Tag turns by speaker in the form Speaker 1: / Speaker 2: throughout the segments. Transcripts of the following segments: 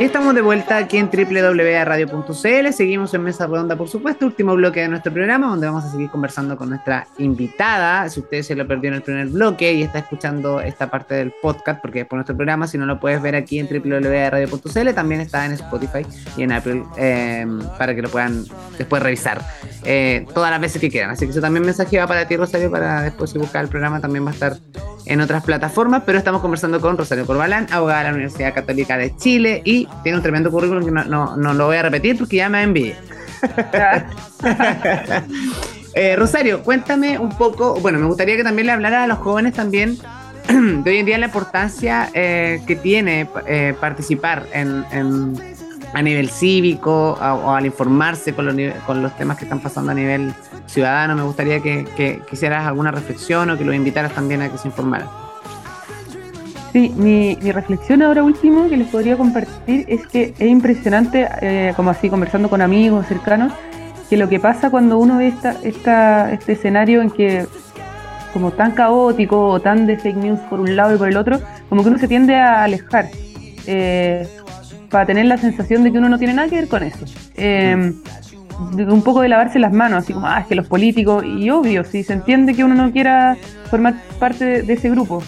Speaker 1: Estamos de vuelta aquí en www.radio.cl. Seguimos en Mesa Redonda, por supuesto, último bloque de nuestro programa, donde vamos a seguir conversando con nuestra invitada. Si usted se lo perdió en el primer bloque y está escuchando esta parte del podcast, porque es por nuestro programa, si no lo puedes ver aquí en www.radio.cl, también está en Spotify y en Apple eh, para que lo puedan después revisar eh, todas las veces que quieran. Así que eso también mensaje va para ti, Rosario, para después si buscar el programa también va a estar en otras plataformas, pero estamos conversando con Rosario Corbalán, abogada de la Universidad Católica de Chile y tiene un tremendo currículum que no, lo voy a repetir porque ya me envidia. eh, Rosario, cuéntame un poco, bueno, me gustaría que también le hablara a los jóvenes también de hoy en día la importancia eh, que tiene eh, participar en, a nivel cívico o al informarse con los, con los temas que están pasando a nivel ciudadano. Me gustaría que, que, hicieras alguna reflexión o que los invitaras también a que se informaran.
Speaker 2: Sí, mi, reflexión ahora último que les podría compartir es que es impresionante, eh, como así conversando con amigos cercanos, que lo que pasa cuando uno ve esta, esta, este escenario en que como tan caótico o tan de fake news por un lado y por el otro, como que uno se tiende a alejar. Eh, para tener la sensación de que uno no tiene nada que ver con eso. Eh, un poco de lavarse las manos, así como, ah, es que los políticos, y obvio, si se entiende que uno no quiera formar parte de, ese grupo.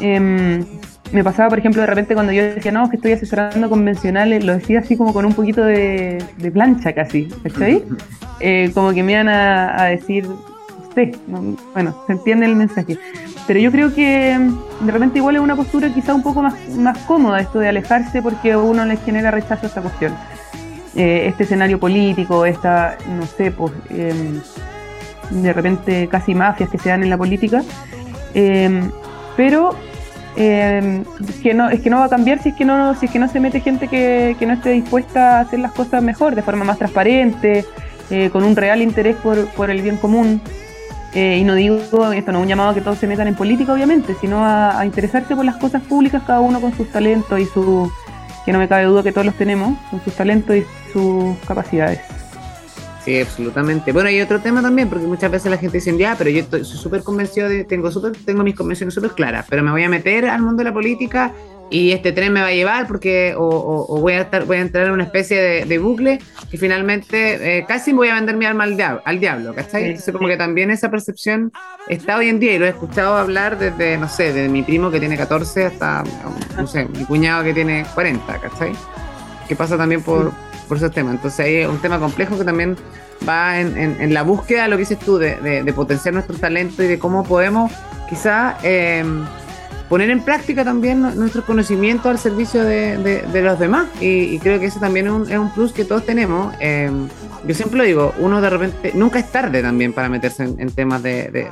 Speaker 2: Em, me pasaba, por ejemplo, de repente cuando yo decía, no, que estoy asesorando convencionales, lo decía así como con un poquito de, plancha casi, ¿estoy? Eh, como que me iban a, decir, usted, bueno, se entiende el mensaje. Pero yo creo que mm, de repente igual es una postura quizá un poco más, más cómoda esto de alejarse porque a uno les genera rechazo a esta cuestión. Eh, este escenario político, esta, no sé, pues em, de repente casi mafias que se dan en la política. Em, pero em, que no, es que no va a cambiar si es que no, si es que no se mete gente que, que no esté dispuesta a hacer las cosas mejor, de forma más transparente, eh, con un real interés por, por el bien común. Eh, y no digo, esto no es un llamado a que todos se metan en política, obviamente, sino a, interesarse por las cosas públicas, cada uno con sus talentos y su, que no me cabe duda que todos los tenemos, con sus talentos y sus capacidades.
Speaker 1: Sí, absolutamente. Bueno, hay otro tema también, porque muchas veces la gente dice, ya, pero yo estoy súper convencido de, tengo super, tengo mis convenciones súper claras, pero me voy a meter al mundo de la política y este tren me va a llevar porque o, voy a estar voy entrar en una especie de, bucle que finalmente eh, casi voy a vender mi alma al diablo, al diablo ¿cachai? Entonces como que también esa percepción está hoy en día y lo he escuchado hablar desde, no sé, desde mi primo que tiene 14 hasta, no sé, mi cuñado que tiene 40, ¿cachai? Que pasa también por, por esos temas. Entonces hay un tema complejo que también va en, en, la búsqueda, lo que dices tú, de, de, potenciar nuestro talento y de cómo podemos quizá... Eh, poner en práctica también nuestro conocimiento al servicio de, los demás. Y, creo que eso también es un, es un plus que todos tenemos. Em, yo siempre lo digo, uno de repente, nunca es tarde también para meterse en, temas de,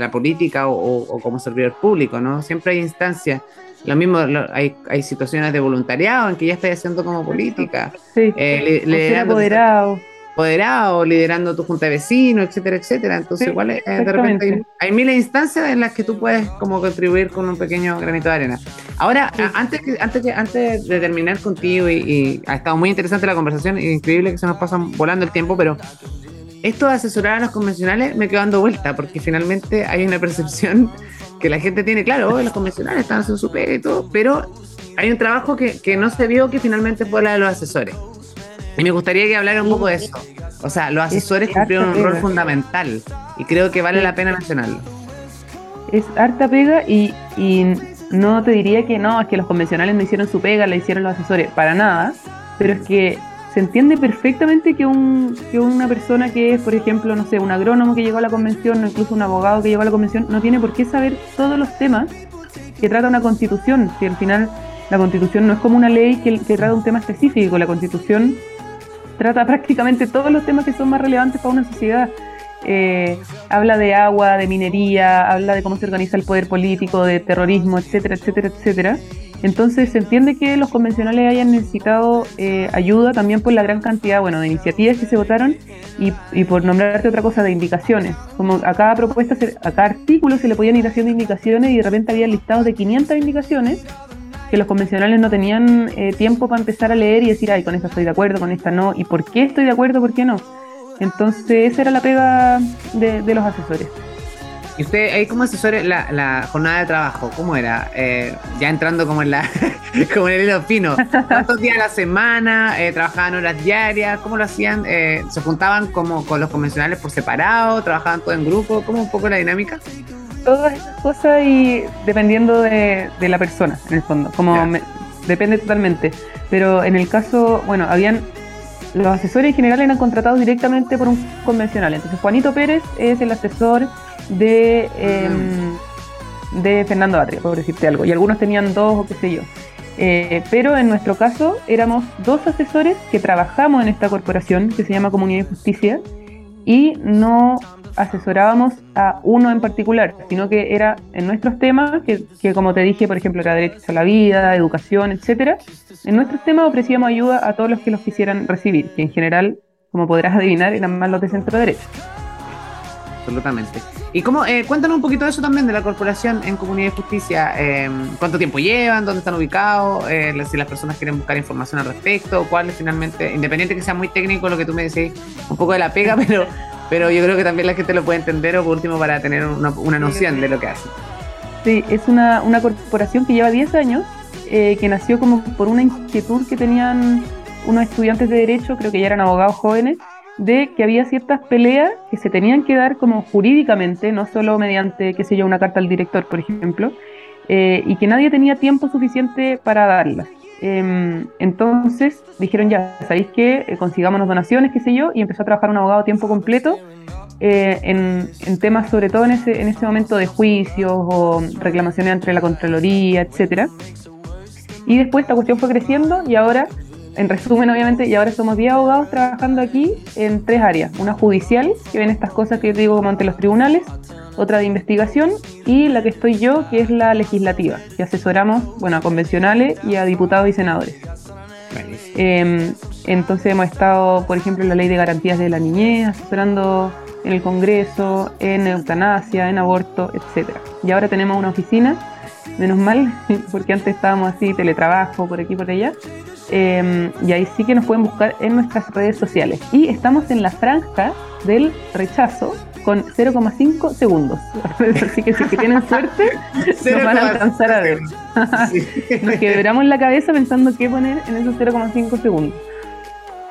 Speaker 1: la política o, como servidor público, ¿no? Siempre hay instancias. Lo mismo, hay, hay situaciones de voluntariado en que ya estás haciendo como política.
Speaker 2: Sí, eh, le, apoderado
Speaker 1: apoderado, liderando tu junta de vecinos, etcétera, etcétera. Entonces, igual eh, de repente hay, miles de instancias en las que tú puedes como contribuir con un pequeño granito de arena. Ahora, antes, que, antes, antes de terminar contigo, y, ha estado muy interesante la conversación, increíble que se nos pasa volando el tiempo, pero esto de asesorar a los convencionales me quedo dando vuelta, porque finalmente hay una percepción que la gente tiene, claro, los convencionales están haciendo su pega y todo, pero hay un trabajo que, que no se vio que finalmente fue la de los asesores. Y me gustaría que hablara un poco de eso. O sea, los asesores cumplieron un rol fundamental y creo que vale la pena mencionarlo.
Speaker 2: Es harta pega y, no te diría que no, es que los convencionales no hicieron su pega, la hicieron los asesores, para nada, pero es que se entiende perfectamente que, un, que una persona que es, por ejemplo, no sé, un agrónomo que llegó a la convención o incluso un abogado que llegó a la convención no tiene por qué saber todos los temas que trata una constitución, si al final la constitución no es como una ley que, que trata un tema específico, la constitución trata prácticamente todos los temas que son más relevantes para una sociedad. Eh, habla de agua, de minería, habla de cómo se organiza el poder político, de terrorismo, etcétera, etcétera, etcétera. Entonces se entiende que los convencionales hayan necesitado eh, ayuda también por la gran cantidad, bueno, de iniciativas que se votaron y, y, por nombrarte otra cosa, de indicaciones. Como a cada propuesta, a cada artículo se le podían ir haciendo indicaciones y de repente había listados de 500 indicaciones que los convencionales no tenían eh, tiempo para empezar a leer y decir, ay, con esta estoy de acuerdo, con esta no, y por qué estoy de acuerdo, por qué no. Entonces, esa era la pega de, los asesores.
Speaker 1: ¿Y usted ahí cómo asesore la, la jornada de trabajo? ¿Cómo era? Eh, ya entrando como en la como en el hilo fino. ¿Cuántos días a la semana? Eh, ¿Trabajaban horas diarias? ¿Cómo lo hacían? Eh, ¿Se juntaban como con los convencionales por separado? ¿Trabajaban todo en grupo? ¿Cómo un poco la dinámica?
Speaker 2: Todas esas cosas y dependiendo de, la persona, en el fondo. Como depende totalmente. Pero en el caso, bueno, habían los asesores en general eran contratados directamente por un convencional. Entonces Juanito Pérez es el asesor de, em, de Fernando Atria, por decirte algo. Y algunos tenían dos o qué sé yo. Eh, pero en nuestro caso éramos dos asesores que trabajamos en esta corporación que se llama Comunidad de Justicia y no asesorábamos a uno en particular, sino que era en nuestros temas, que, como te dije, por ejemplo, era derecho a la vida, educación, etcétera. En nuestros temas ofrecíamos ayuda a todos los que los quisieran recibir, que en general, como podrás adivinar, eran más los de centro derecho
Speaker 1: absolutamente. Y cómo, eh, cuéntanos un poquito de eso también, de la corporación en Comunidad de Justicia. Eh, ¿Cuánto tiempo llevan? ¿Dónde están ubicados? Eh, si las personas quieren buscar información al respecto, cuál es finalmente, independiente que sea muy técnico lo que tú me decís, un poco de la pega, pero, pero yo creo que también la gente lo puede entender o por último para tener una, una noción de lo que hace.
Speaker 2: Sí, es una, una corporación que lleva 10 años, que nació como por una inquietud que tenían unos estudiantes de Derecho, creo que ya eran abogados jóvenes, de que había ciertas peleas que se tenían que dar como jurídicamente, no solo mediante, qué sé yo, una carta al director, por ejemplo, eh, y que nadie tenía tiempo suficiente para darlas. Em, entonces dijeron ya, ¿sabéis qué? Eh, consigámonos donaciones, qué sé yo, y empezó a trabajar un abogado a tiempo completo eh, en, en, temas sobre todo en ese, en ese momento de juicios o reclamaciones entre la Contraloría, etcétera. Y después esta cuestión fue creciendo y ahora en resumen, obviamente, y ahora somos 10 abogados trabajando aquí en tres áreas. Una judicial, que ven estas cosas que yo te digo como ante los tribunales, otra de investigación y la que estoy yo, que es la legislativa, que asesoramos bueno, a convencionales y a diputados y senadores. Em, entonces hemos estado, por ejemplo, en la ley de garantías de la niñez, asesorando en el Congreso, en eutanasia, en aborto, etc. Y ahora tenemos una oficina, menos mal, porque antes estábamos así, teletrabajo, por aquí, por allá, Em, y ahí sí que nos pueden buscar en nuestras redes sociales. Y estamos en la franja del rechazo con 0,5 segundos. Así que si tienen suerte, nos van a alcanzar a ver. nos quebramos la cabeza pensando qué poner en esos 0,5 segundos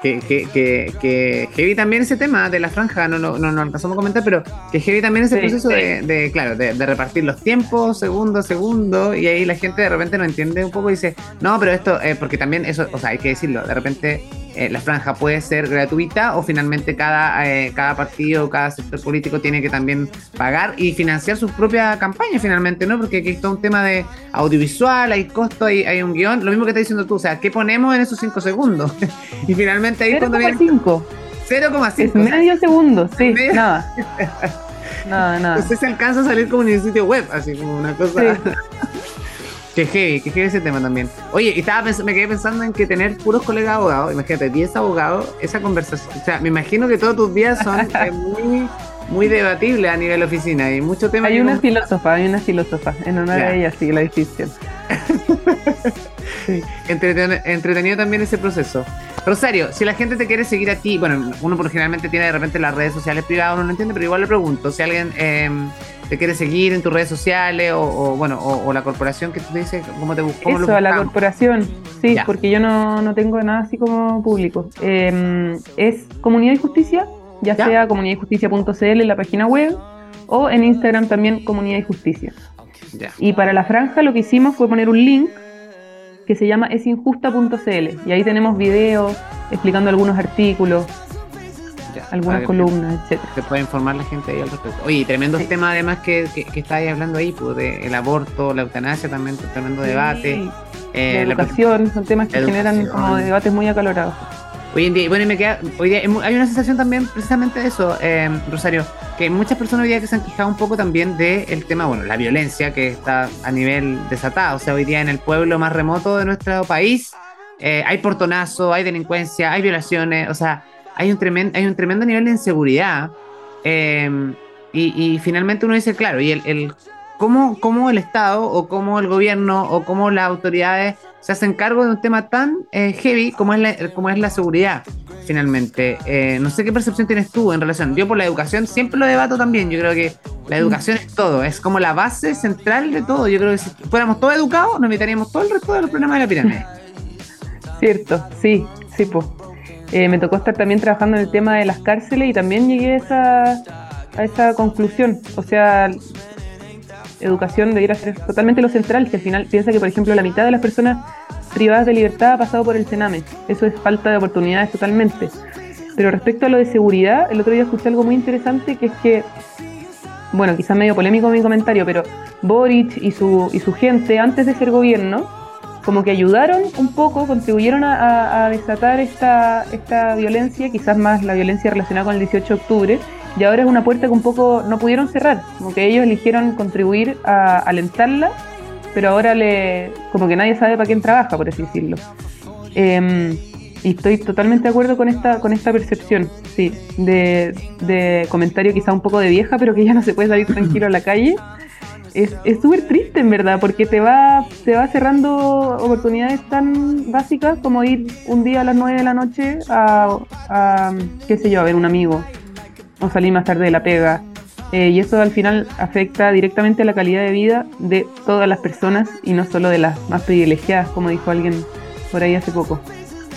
Speaker 1: que, que, que, heavy también ese tema de la franja, no lo no, no alcanzamos a comentar, pero que heavy también ese proceso De, claro, de, repartir los tiempos, segundo segundo, y ahí la gente de repente no entiende un poco y dice, no, pero esto, eh, porque también eso, o sea, hay que decirlo, de repente eh, la franja puede ser gratuita o finalmente cada, eh, cada partido, cada sector político tiene que también pagar y financiar su propia campaña finalmente, ¿no? Porque aquí está un tema de audiovisual, hay costo, hay, hay un guion, lo mismo que estás diciendo tú, o sea, ¿qué ponemos en esos cinco segundos? y finalmente ahí
Speaker 2: 0,5.
Speaker 1: 0,5.
Speaker 2: Medio segundo, sí, nada. Nada, nada.
Speaker 1: Usted se alcanza a salir como en un sitio web, así como una cosa. Que heavy, que heavy ese tema también. Oye, y estaba me quedé pensando en que tener puros colegas abogados, imagínate, 10 abogados, esa conversación, o sea, me imagino que todos tus días son eh, muy, muy debatibles a nivel oficina y mucho tema.
Speaker 2: Hay una filósofa, hay una filósofa, en una de ellas sí, la distinción.
Speaker 1: sí. entretenido, también ese proceso. Rosario, si la gente te quiere seguir a ti, bueno, uno por generalmente tiene de repente las redes sociales privadas, uno no entiende, pero igual le pregunto, si alguien... Eh, te quiere seguir en tus redes sociales o, bueno o, la corporación que tú dices cómo te buscas
Speaker 2: eso a la corporación sí porque yo no, no, tengo nada así como público. Em, es comunidad y justicia ya, sea comunidadjusticia.cl en la página web o en Instagram también comunidad y justicia. Y para la franja lo que hicimos fue poner un link que se llama esinjusta.cl y ahí tenemos videos explicando algunos artículos algunas columnas, etcétera.
Speaker 1: Se puede informar la gente ahí al respecto. Oye, tremendos temas además que, que, estáis hablando ahí, pues, de el aborto, la eutanasia también, tremendo debate.
Speaker 2: Eh, la educación, son temas que generan como debates muy acalorados.
Speaker 1: Hoy en día, bueno, y me queda, hoy día hay una sensación también precisamente de eso, eh, Rosario, muchas personas hoy día que se han quejado un poco también del tema, bueno, la violencia que está a nivel desatado, o sea, hoy día en el pueblo más remoto de nuestro país eh, hay portonazo, hay delincuencia, hay violaciones, o sea, hay un tremendo, hay un tremendo nivel de inseguridad. Em, y, finalmente uno dice, claro, y el, el cómo, cómo, el Estado o cómo el gobierno o cómo las autoridades se hacen cargo de un tema tan eh, heavy como es, la, como es la seguridad. Finalmente. Eh, no sé qué percepción tienes tú en relación. Yo por la educación siempre lo debato también. Yo creo que la educación es todo, es como la base central de todo. Yo creo que si fuéramos todos educados, nos evitaríamos todo el resto de los problemas de la pirámide.
Speaker 2: Cierto, sí, sí, pues. me tocó estar también trabajando en el tema de las cárceles y también llegué a esa, a esa conclusión. O sea, educación debería ser totalmente lo central, si al final piensa que, por ejemplo, la mitad de las personas privadas de libertad ha pasado por el Sename. Eso es falta de oportunidades totalmente. Pero respecto a lo de seguridad, el otro día escuché algo muy interesante que es que, bueno, quizás medio polémico mi comentario, pero Boric y su, y su gente, antes de ser gobierno, como que ayudaron un poco, contribuyeron a, desatar esta, esta violencia, quizás más la violencia relacionada con el 18 de octubre, y ahora es una puerta que un poco no pudieron cerrar, como que ellos eligieron contribuir a alentarla pero ahora le como que nadie sabe para quién trabaja, por así decirlo. Em, y estoy totalmente de acuerdo con esta, con esta percepción, sí, de, comentario quizá un poco de vieja, pero que ya no se puede salir tranquilo a la calle. Es súper triste en verdad, porque te va, te va cerrando oportunidades tan básicas como ir un día a las 9 de la noche a, a qué sé yo, a ver un amigo, o salir más tarde de la pega, eh, y eso al final afecta directamente a la calidad de vida de todas las personas y no solo de las más privilegiadas, como dijo alguien por ahí hace poco.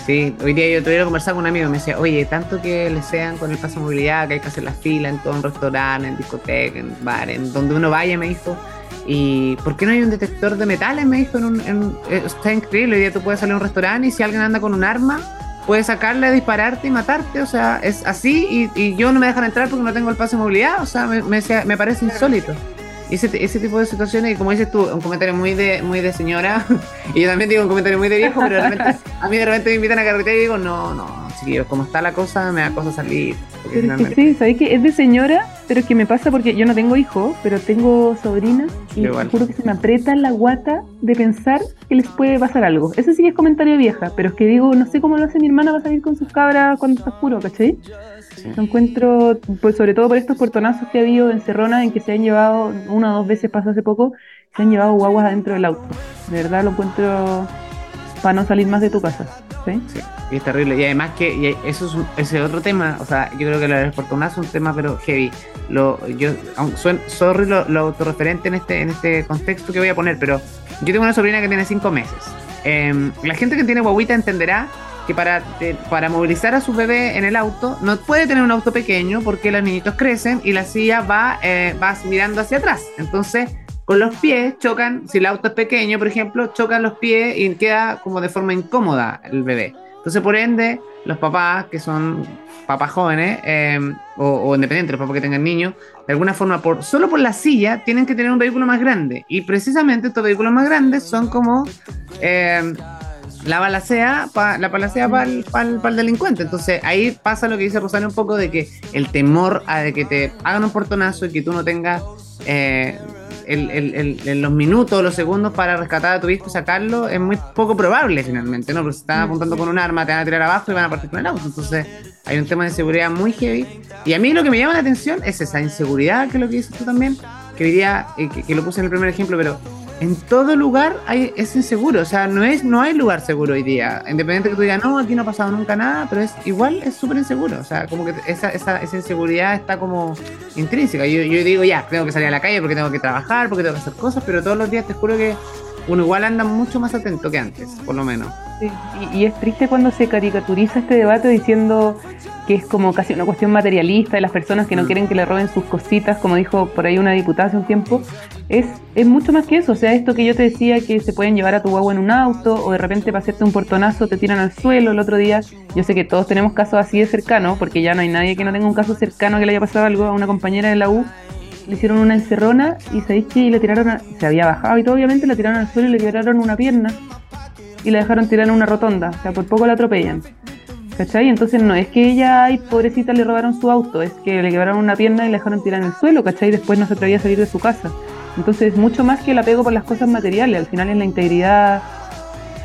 Speaker 1: Sí, hoy día yo tuve que conversar con un amigo, me decía, oye, tanto que le sean con el paso de movilidad, que hay que hacer la fila en todo un restaurante, en discoteca, en bar, en donde uno vaya, me dijo, ¿y por qué no hay un detector de metales? Me dijo, en un, eh, está increíble, hoy día tú puedes salir a un restaurante y si alguien anda con un arma, puedes sacarle, dispararte y matarte, o sea, es así y, yo no me dejan entrar porque no tengo el pase de movilidad, o sea, me, me, parece insólito. Ese, ese tipo de situaciones, y como dices tú, un comentario muy de, muy de señora, y yo también digo un comentario muy de viejo, pero de repente, a mí de repente me invitan a carretera y digo, no, no, chiquillos, como está la cosa, me da cosa salir.
Speaker 2: sí, ¿sabes que Es de señora, pero es que me pasa porque yo no tengo hijos, pero tengo sobrinas y te juro que se me aprieta la guata de pensar que les puede pasar algo. Eso sí que es comentario vieja, pero es que digo, no sé cómo lo hace mi hermana para salir con sus cabras cuando está oscuro, ¿cachai? Lo encuentro, pues sobre todo por estos portonazos que ha habido en Cerrona, en que se han llevado, una o dos veces pasó hace poco, se han llevado guaguas adentro del auto. De verdad lo encuentro para no salir más de tu casa. ¿sí?
Speaker 1: sí y es terrible. Y además que eso es un, ese otro tema, o sea, yo creo que lo del portonazo es un tema pero heavy. Lo, yo, sorry lo, autorreferente en este, en este contexto que voy a poner, pero yo tengo una sobrina que tiene cinco meses. Em, la gente que tiene guaguita entenderá que para, para movilizar a su bebé en el auto no puede tener un auto pequeño porque los niñitos crecen y la silla va, eh, va mirando hacia atrás. Entonces con los pies chocan, si el auto es pequeño, por ejemplo, chocan los pies y queda como de forma incómoda el bebé. Entonces, por ende, los papás, que son papás jóvenes em, o, independientes, los papás que tengan niños, de alguna forma, por, solo por la silla, tienen que tener un vehículo más grande. Y precisamente estos vehículos más grandes son como la balacea, la balacea para el, delincuente. Entonces ahí pasa lo que dice Rosario un poco de que el temor a de que te hagan un portonazo y que tú no tengas eh, el, los minutos, los segundos para rescatar a tu hijo y sacarlo es muy poco probable finalmente, ¿no? Porque si están apuntando con un arma, te van a tirar abajo y van a partir con el auto. Entonces hay un tema de seguridad muy heavy. Y a mí lo que me llama la atención es esa inseguridad, que es lo que dices tú también, que diría, eh, que lo puse en el primer ejemplo, pero en todo lugar hay, es inseguro, o sea, no, es, no hay lugar seguro hoy día. Independiente que tú digas, no, aquí no ha pasado nunca nada, pero es igual es súper inseguro. O sea, como que esa, esa, esa inseguridad está como intrínseca. Yo, yo digo, ya, tengo que salir a la calle porque tengo que trabajar, porque tengo que hacer cosas, pero todos los días te juro que uno igual anda mucho más atento que antes, por lo menos.
Speaker 2: Sí, y, es triste cuando se caricaturiza este debate diciendo que es como casi una cuestión materialista de las personas que no mm. quieren que le roben sus cositas, como dijo por ahí una diputada hace un tiempo. Es, es mucho más que eso, o sea, esto que yo te decía que se pueden llevar a tu guagua en un auto o de repente para hacerte un portonazo te tiran al suelo el otro día. Yo sé que todos tenemos casos así de cercanos, porque ya no hay nadie que no tenga un caso cercano que le haya pasado algo a una compañera de la U le hicieron una encerrona y sabéis que le tiraron, se había bajado y todo, obviamente, le tiraron al suelo y le tiraron una pierna y la dejaron tirar en una rotonda, o sea, por poco la atropellan. ¿Cachai? Entonces no es que ella, ay, pobrecita, le robaron su auto, es que le quebraron una pierna y la dejaron tirar en el suelo, ¿cachai? Después no se atrevía a salir de su casa. Entonces, mucho más que el apego por las cosas materiales, al final es la integridad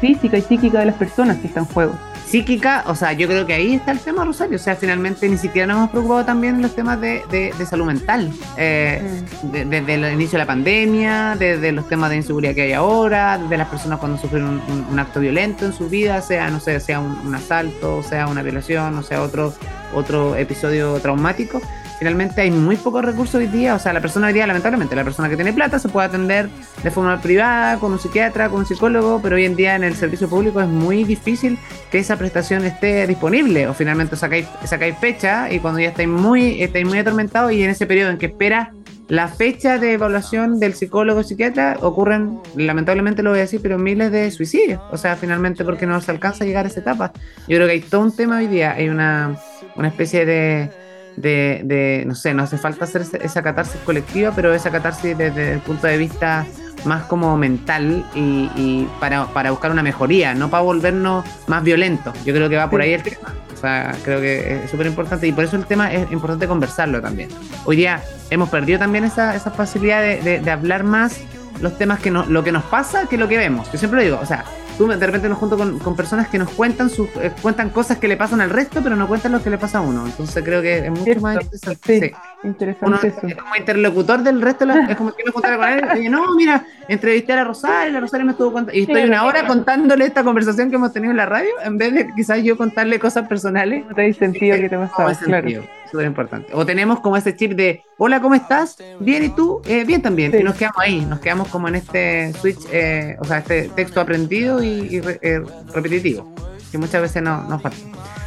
Speaker 2: física y psíquica de las personas que está en juego.
Speaker 1: Psíquica, o sea, yo creo que ahí está el tema, Rosario. O sea, finalmente ni siquiera nos hemos preocupado también en los temas de, de, salud mental. Eh, mm. desde el inicio de la pandemia, desde los temas de inseguridad que hay ahora, de las personas cuando sufren un, acto violento en su vida, sea, no sé, sea un, asalto, sea una violación, o sea otro, otro episodio traumático finalmente hay muy pocos recursos hoy día. O sea, la persona hoy día, lamentablemente, la persona que tiene plata se puede atender de forma privada, con un psiquiatra, con un psicólogo, pero hoy en día en el servicio público es muy difícil que esa prestación esté disponible. O finalmente sacáis, sacáis fecha y cuando ya estáis muy, estáis muy atormentados y en ese periodo en que espera la fecha de evaluación del psicólogo psiquiatra ocurren, lamentablemente lo voy a decir, pero miles de suicidios. O sea, finalmente porque no se alcanza a llegar a esa etapa. Yo creo que hay todo un tema hoy día, hay una, una especie de de, no sé, no hace falta hacer esa catarsis colectiva, pero esa catarsis desde el punto de vista más como mental y, para, para, buscar una mejoría, no para volvernos más violentos. Yo creo que va por ahí el tema. O sea, creo que es súper importante y por eso el tema es importante conversarlo también. Hoy día hemos perdido también esa, esa facilidad de, de, hablar más los temas que no, lo que nos pasa que lo que vemos. Yo siempre lo digo, o sea, tú de repente nos junto con, personas que nos cuentan sus, eh, cuentan cosas que le pasan al resto, pero no cuentan lo que le pasa a uno. Entonces creo que es mucho más interesante.
Speaker 2: interesante eso.
Speaker 1: Es como interlocutor del resto, es como que me juntara con él y no, mira, entrevisté a la Rosario, la Rosario me estuvo contando, y estoy una hora contándole esta conversación que hemos tenido en la radio, en vez de quizás yo contarle cosas personales.
Speaker 2: No te sentido que te pasaba, claro
Speaker 1: súper importante. O tenemos como ese chip de, hola, ¿cómo estás? Bien, ¿y tú? Eh, bien también. Y nos quedamos ahí, nos quedamos como en este switch, eh, o sea, este texto aprendido y, eh, repetitivo, que muchas veces no, nos falta.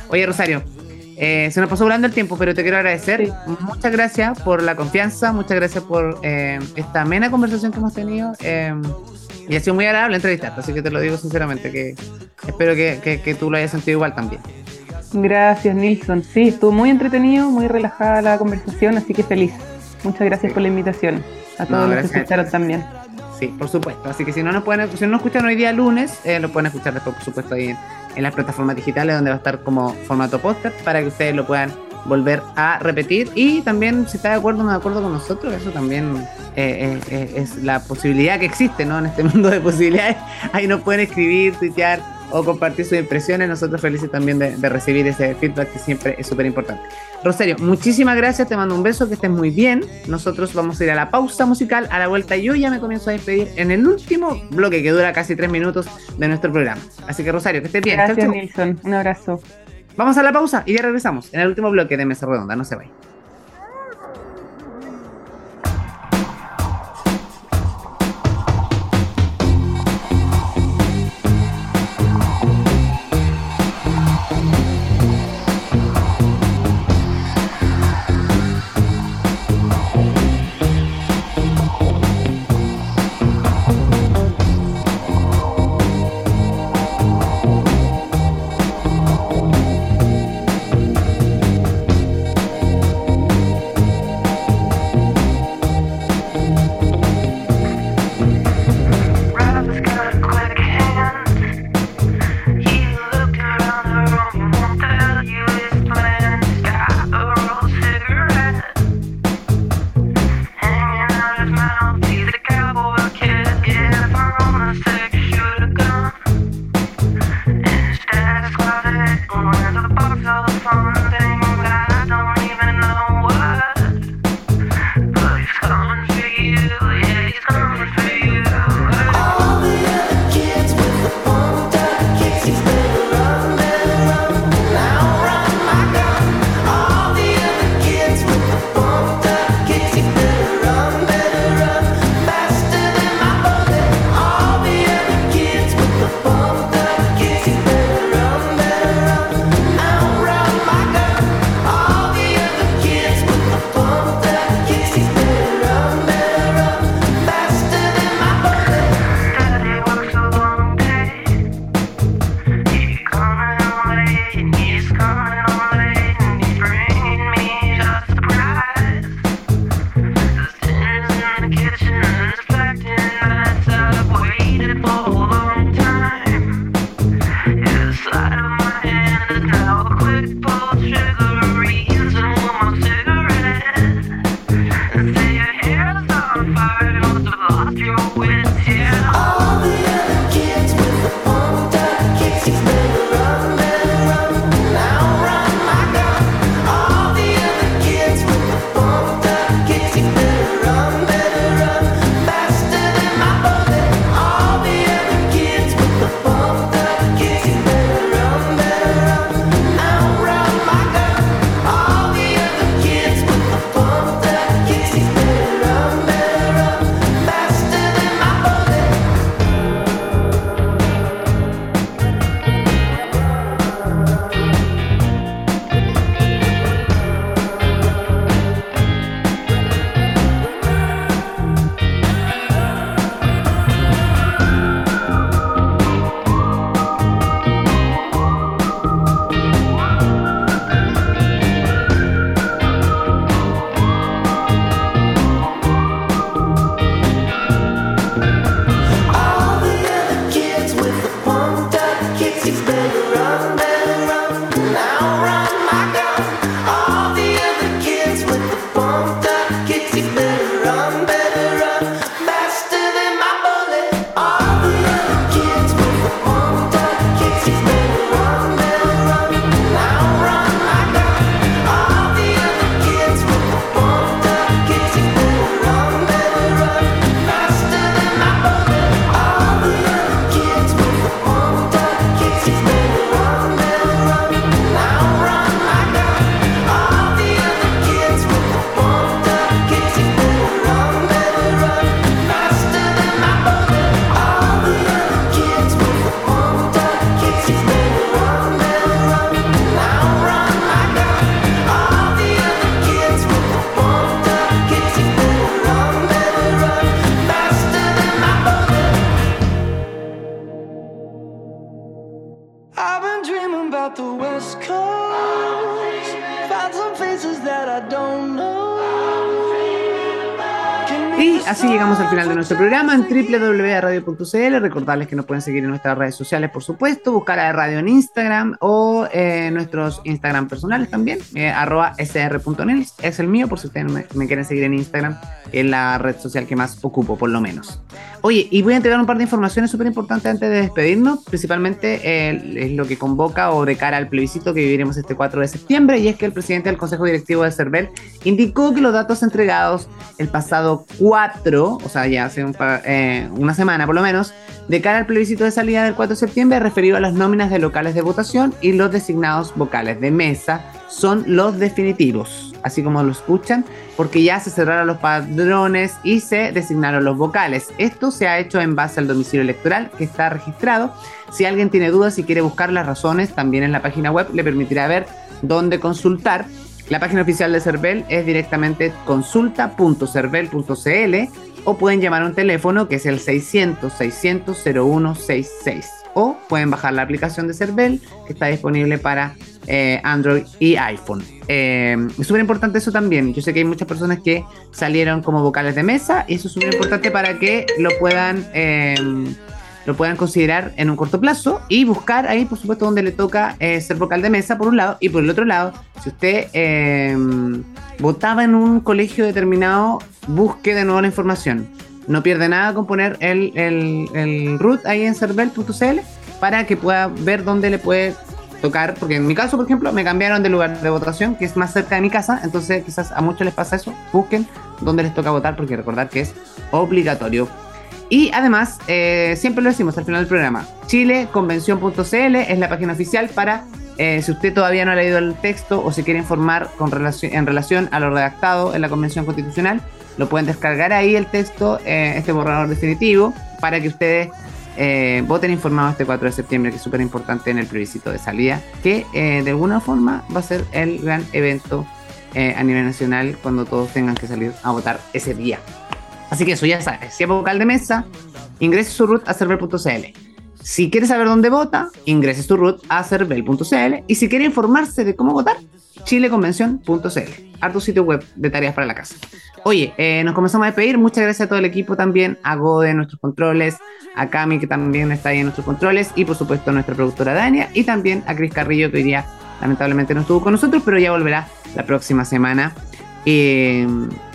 Speaker 1: Oye, Rosario, se nos pasó volando el tiempo, pero te quiero agradecer. Muchas gracias por la confianza, muchas gracias por esta amena conversación que hemos tenido. y ha sido muy agradable entrevistarte, así que te lo digo sinceramente, que espero que, que tú lo hayas sentido igual también.
Speaker 2: Gracias, Nilsson. Sí, estuvo muy entretenido, muy relajada la conversación, así que feliz. Muchas gracias por la invitación. A todos los que escucharon también.
Speaker 1: Sí, por supuesto. Así que si no nos pueden, si no escuchan hoy día lunes, eh, lo pueden escuchar después, por supuesto, ahí en, las plataformas digitales donde va a estar como formato podcast para que ustedes lo puedan volver a repetir. Y también, si está de acuerdo o no de acuerdo con nosotros, eso también eh, eh, es la posibilidad que existe, ¿no? En este mundo de posibilidades. Ahí nos pueden escribir, tuitear o compartir sus impresiones. Nosotros felices también de, recibir ese feedback que siempre es súper importante. Rosario, muchísimas gracias, te mando un beso, que estés muy bien. Nosotros vamos a ir a la pausa musical, a la vuelta yo ya me comienzo a despedir en el último bloque que dura casi tres minutos de nuestro programa. Así que Rosario, que estés bien.
Speaker 2: Gracias, Nilsson. Un abrazo.
Speaker 1: Vamos a la pausa y ya regresamos en el último bloque de Mesa Redonda. No se vayan. down, be the cowboy kid. Yeah, if I wanna stay. Y así llegamos al final de nuestro programa en www.radio.cl. Recordarles que nos pueden seguir en nuestras redes sociales, por supuesto, buscar a Radio en Instagram o en nuestros Instagram personales también, eh, arroba sr.nels, es el mío, por si ustedes me, quieren seguir en Instagram, en la red social que más ocupo, por lo menos. Oye, y voy a entregar un par de informaciones súper importantes antes de despedirnos, principalmente eh, es lo que convoca o de cara al plebiscito que viviremos este 4 de septiembre, y es que el presidente del Consejo Directivo de CERVEL indicó que los datos entregados el pasado 4, o sea, ya hace eh, una semana por lo menos, de cara al plebiscito de salida del 4 de septiembre, referido a las nóminas de locales de votación y los designados vocales de mesa son los definitivos, así como lo escuchan, porque ya se cerraron los padrones y se designaron los vocales. Esto se ha hecho en base al domicilio electoral que está registrado. Si alguien tiene dudas y quiere buscar las razones, también en la página web le permitirá ver dónde consultar la página oficial de CERVEL es directamente consulta.cervel.cl o pueden llamar a un teléfono que es el 600-600-0166 o pueden bajar la aplicación de CERVEL que está disponible para eh, Android y iPhone. Eh, es súper importante eso también. Yo sé que hay muchas personas que salieron como vocales de mesa y eso es súper importante para que lo puedan... Eh, lo puedan considerar en un corto plazo y buscar ahí, por supuesto, donde le toca eh, ser vocal de mesa, por un lado, y por el otro lado, si usted eh, votaba en un colegio determinado, busque de nuevo la información. No pierde nada con poner el, el, root ahí en cervel.cl para que pueda ver dónde le puede tocar, porque en mi caso, por ejemplo, me cambiaron de lugar de votación, que es más cerca de mi casa, entonces quizás a muchos les pasa eso, busquen dónde les toca votar, porque recordar que es obligatorio. Y además, eh, siempre lo decimos al final del programa, chileconvención.cl es la página oficial para, eh, si usted todavía no ha leído el texto o se quiere informar con relación, en relación a lo redactado en la Convención Constitucional, lo pueden descargar ahí el texto, eh, este borrador definitivo, para que ustedes voten informados este 4 de septiembre, que es súper importante en el plebiscito de salida, que de alguna forma va a ser el gran evento a nivel nacional cuando todos tengan que salir a votar ese día. Así que eso ya sabes, si es vocal de mesa, ingrese su root a server.cl. Si quiere saber dónde vota, ingrese su root a server.cl. Y si quiere informarse de cómo votar, chileconvención.cl. Harto sitio web de tareas para la casa. Oye, eh, nos comenzamos a despedir. Muchas gracias a todo el equipo también, a Gode, nuestros controles, a Cami, que también está ahí en nuestros controles, y por supuesto a nuestra productora Dania, y también a Cris Carrillo, que hoy día lamentablemente no estuvo con nosotros, pero ya volverá la próxima semana. Eh,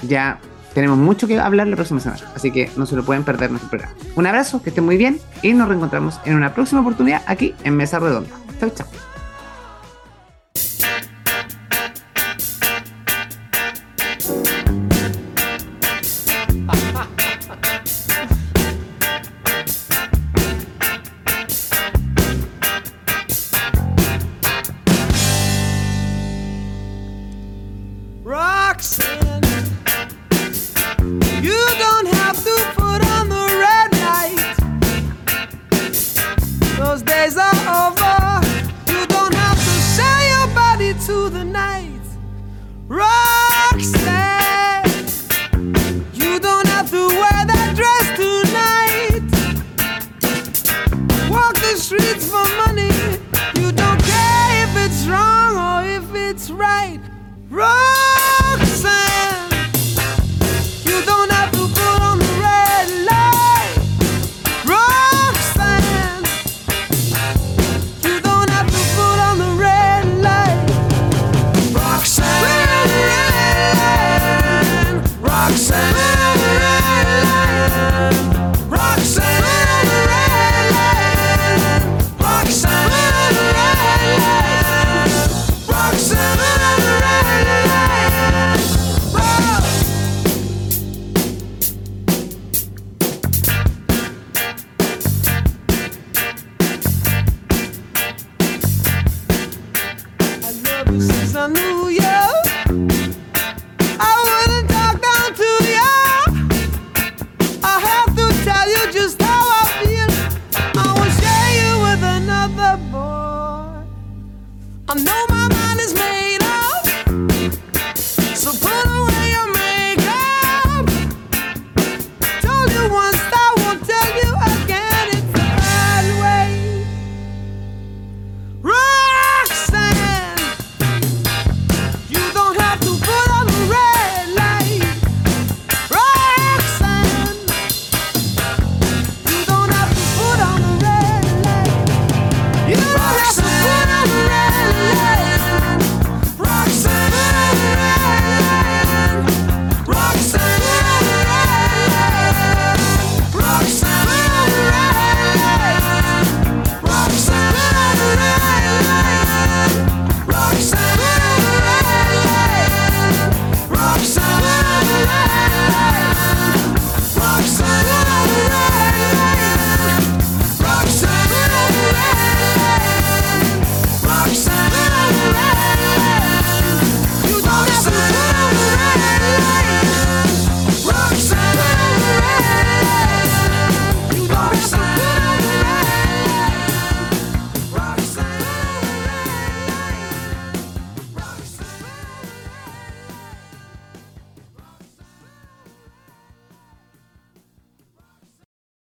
Speaker 1: ya tenemos mucho que hablar la próxima semana, así que no se lo pueden perder nuestro programa. Un abrazo, que estén muy bien y nos reencontramos en una próxima oportunidad aquí en Mesa Redonda. Chau, chao.